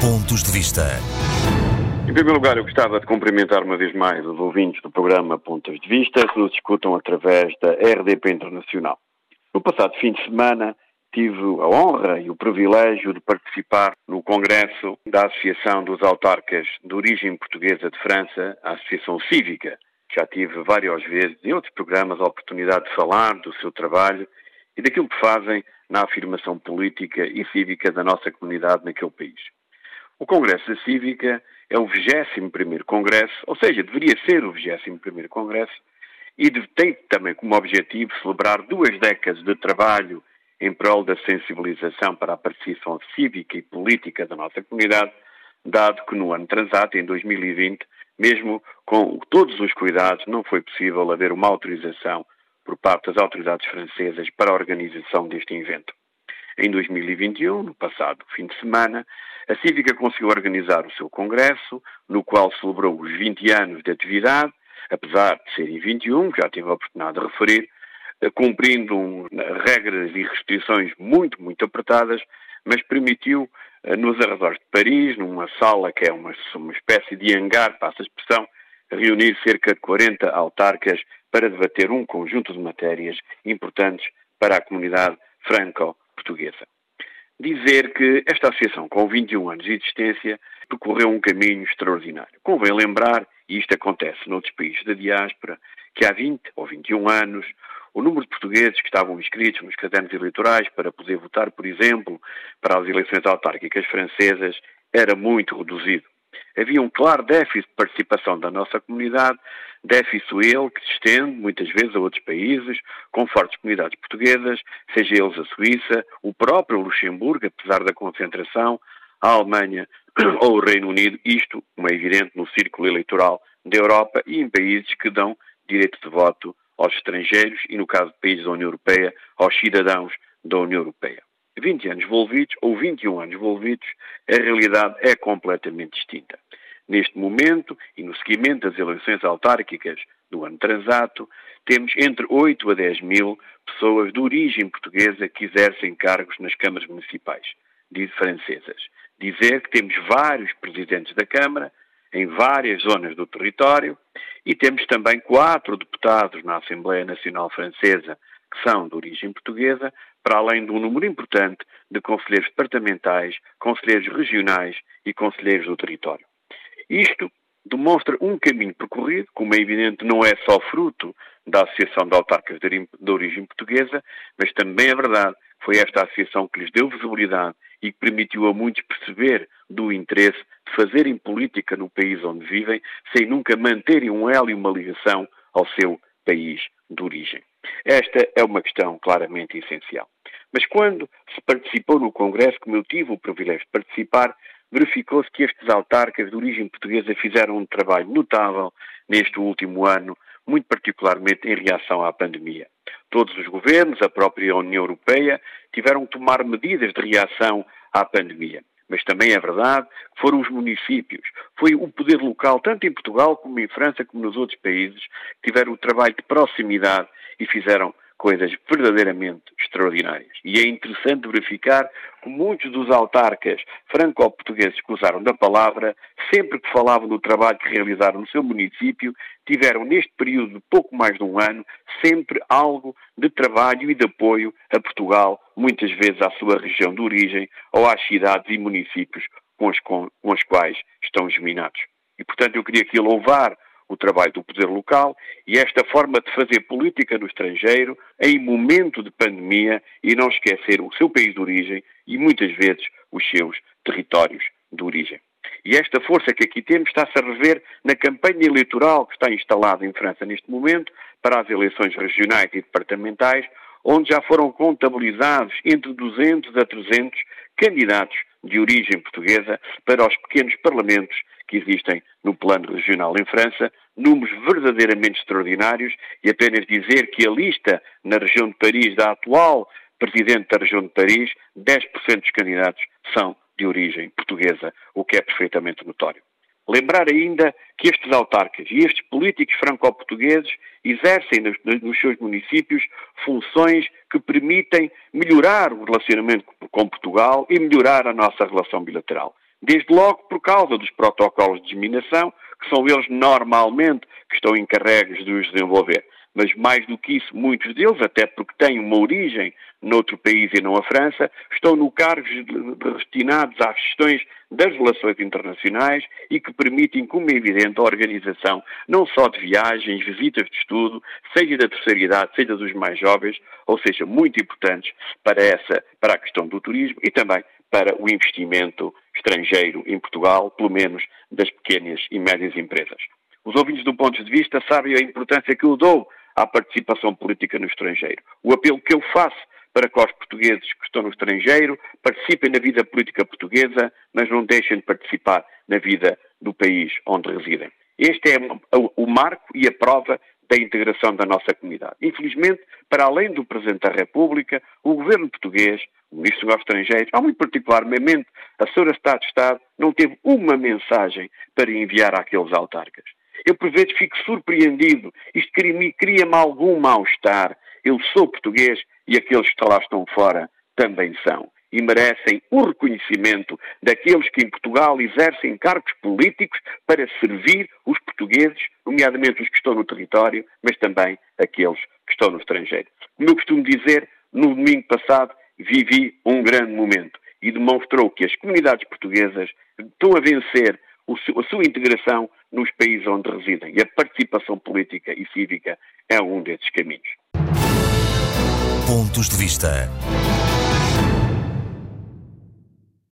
Pontos de Vista. Em primeiro lugar, eu gostava de cumprimentar uma vez mais os ouvintes do programa Pontos de Vista que nos escutam através da RDP Internacional. No passado fim de semana, tive a honra e o privilégio de participar no congresso da Associação dos Autarcas de Origem Portuguesa de França, a Associação Cívica. Já tive várias vezes em outros programas a oportunidade de falar do seu trabalho e daquilo que fazem na afirmação política e cívica da nossa comunidade naquele país. O Congresso da Cívica é o 21º Congresso, ou seja, deveria ser o 21º Congresso, e tem também como objetivo celebrar duas décadas de trabalho em prol da sensibilização para a participação cívica e política da nossa comunidade, dado que no ano transato, em 2020, mesmo com todos os cuidados, não foi possível haver uma autorização por parte das autoridades francesas para a organização deste evento. Em 2021, no passado fim de semana, a Cívica conseguiu organizar o seu congresso, no qual celebrou os 20 anos de atividade, apesar de serem 21, já tive a oportunidade de referir, eh, cumprindo um, regras e restrições muito, muito apertadas, mas permitiu, eh, nos arredores de Paris, numa sala que é uma, uma espécie de hangar, passa a expressão, reunir cerca de 40 autarcas para debater um conjunto de matérias importantes para a comunidade franco-portuguesa. Dizer que esta associação, com 21 anos de existência, percorreu um caminho extraordinário. Convém lembrar, e isto acontece noutros países da diáspora, que há 20 ou 21 anos o número de portugueses que estavam inscritos nos cadernos eleitorais para poder votar, por exemplo, para as eleições autárquicas francesas era muito reduzido. Havia um claro déficit de participação da nossa comunidade, déficit ele que se estende muitas vezes a outros países, com fortes comunidades portuguesas, seja eles a Suíça, o próprio Luxemburgo, apesar da concentração, a Alemanha ou o Reino Unido, isto, como é evidente, no círculo eleitoral da Europa e em países que dão direito de voto aos estrangeiros e, no caso de países da União Europeia, aos cidadãos da União Europeia. 20 anos envolvidos ou 21 anos envolvidos, a realidade é completamente distinta. Neste momento, e no seguimento das eleições autárquicas do ano transato, temos entre 8 a 10 mil pessoas de origem portuguesa que exercem cargos nas câmaras municipais, diz francesas. Dizer que temos vários presidentes da Câmara, em várias zonas do território, e temos também quatro deputados na Assembleia Nacional Francesa que são de origem portuguesa, para além de um número importante de conselheiros departamentais, conselheiros regionais e conselheiros do território. Isto demonstra um caminho percorrido, como é evidente, não é só fruto da Associação de Autarcas de Origem Portuguesa, mas também é verdade que foi esta associação que lhes deu visibilidade e que permitiu a muitos perceber do interesse de fazerem política no país onde vivem, sem nunca manterem um elo e uma ligação ao seu país de origem. Esta é uma questão claramente essencial. Mas quando se participou no Congresso, como eu tive o privilégio de participar, verificou-se que estes autarcas de origem portuguesa fizeram um trabalho notável neste último ano, muito particularmente em reação à pandemia. Todos os governos, a própria União Europeia, tiveram que tomar medidas de reação à pandemia. Mas também é verdade que foram os municípios, foi o poder local, tanto em Portugal como em França, como nos outros países, que tiveram o trabalho de proximidade e fizeram coisas verdadeiramente extraordinárias. E é interessante verificar que muitos dos autarcas franco-portugueses que usaram da palavra, sempre que falavam do trabalho que realizaram no seu município, tiveram neste período de pouco mais de um ano, sempre algo de trabalho e de apoio a Portugal, muitas vezes à sua região de origem ou às cidades e municípios com os, com, com quais estão geminados. E, portanto, eu queria aqui louvar o trabalho do poder local e esta forma de fazer política no estrangeiro em momento de pandemia e não esquecer o seu país de origem e muitas vezes os seus territórios de origem. E esta força que aqui temos está-se a rever na campanha eleitoral que está instalada em França neste momento para as eleições regionais e departamentais, onde já foram contabilizados entre 200 a 300 candidatos de origem portuguesa para os pequenos parlamentos que existem no plano regional em França, números verdadeiramente extraordinários, e apenas dizer que a lista na região de Paris da atual presidente da região de Paris, 10% dos candidatos são de origem portuguesa, o que é perfeitamente notório. Lembrar ainda que estes autarcas e estes políticos franco-portugueses exercem nos, nos, seus municípios funções que permitem melhorar o relacionamento com Portugal e melhorar a nossa relação bilateral. Desde logo por causa dos protocolos de disseminação, que são eles normalmente que estão encarregues de os desenvolver mas mais do que isso, muitos deles, até porque têm uma origem noutro país e não a França, estão no cargos destinados às questões das relações internacionais e que permitem, como é evidente, a organização não só de viagens, visitas de estudo, seja da terceira idade, seja dos mais jovens, ou seja, muito importantes para essa, para a questão do turismo e também para o investimento estrangeiro em Portugal, pelo menos das pequenas e médias empresas. Os ouvintes do ponto de vista sabem a importância que eu dou à participação política no estrangeiro. O apelo que eu faço para que os portugueses que estão no estrangeiro participem na vida política portuguesa, mas não deixem de participar na vida do país onde residem. Este é o marco e a prova da integração da nossa comunidade. Infelizmente, para além do Presidente da República, o governo português, o Ministro dos Estrangeiros, ou muito particularmente a Sra. Estado de Estado, não teve uma mensagem para enviar àqueles autarcas. Eu, por vezes, fico surpreendido. Isto cria-me algum mal-estar. Eu sou português e aqueles que lá estão fora também são. E merecem o reconhecimento daqueles que em Portugal exercem cargos políticos para servir os portugueses, nomeadamente os que estão no território, mas também aqueles que estão no estrangeiro. Como eu costumo dizer, no domingo passado vivi um grande momento e demonstrou que as comunidades portuguesas estão a vencer a sua integração nos países onde residem. E a participação política e cívica é um desses caminhos. Pontos de vista.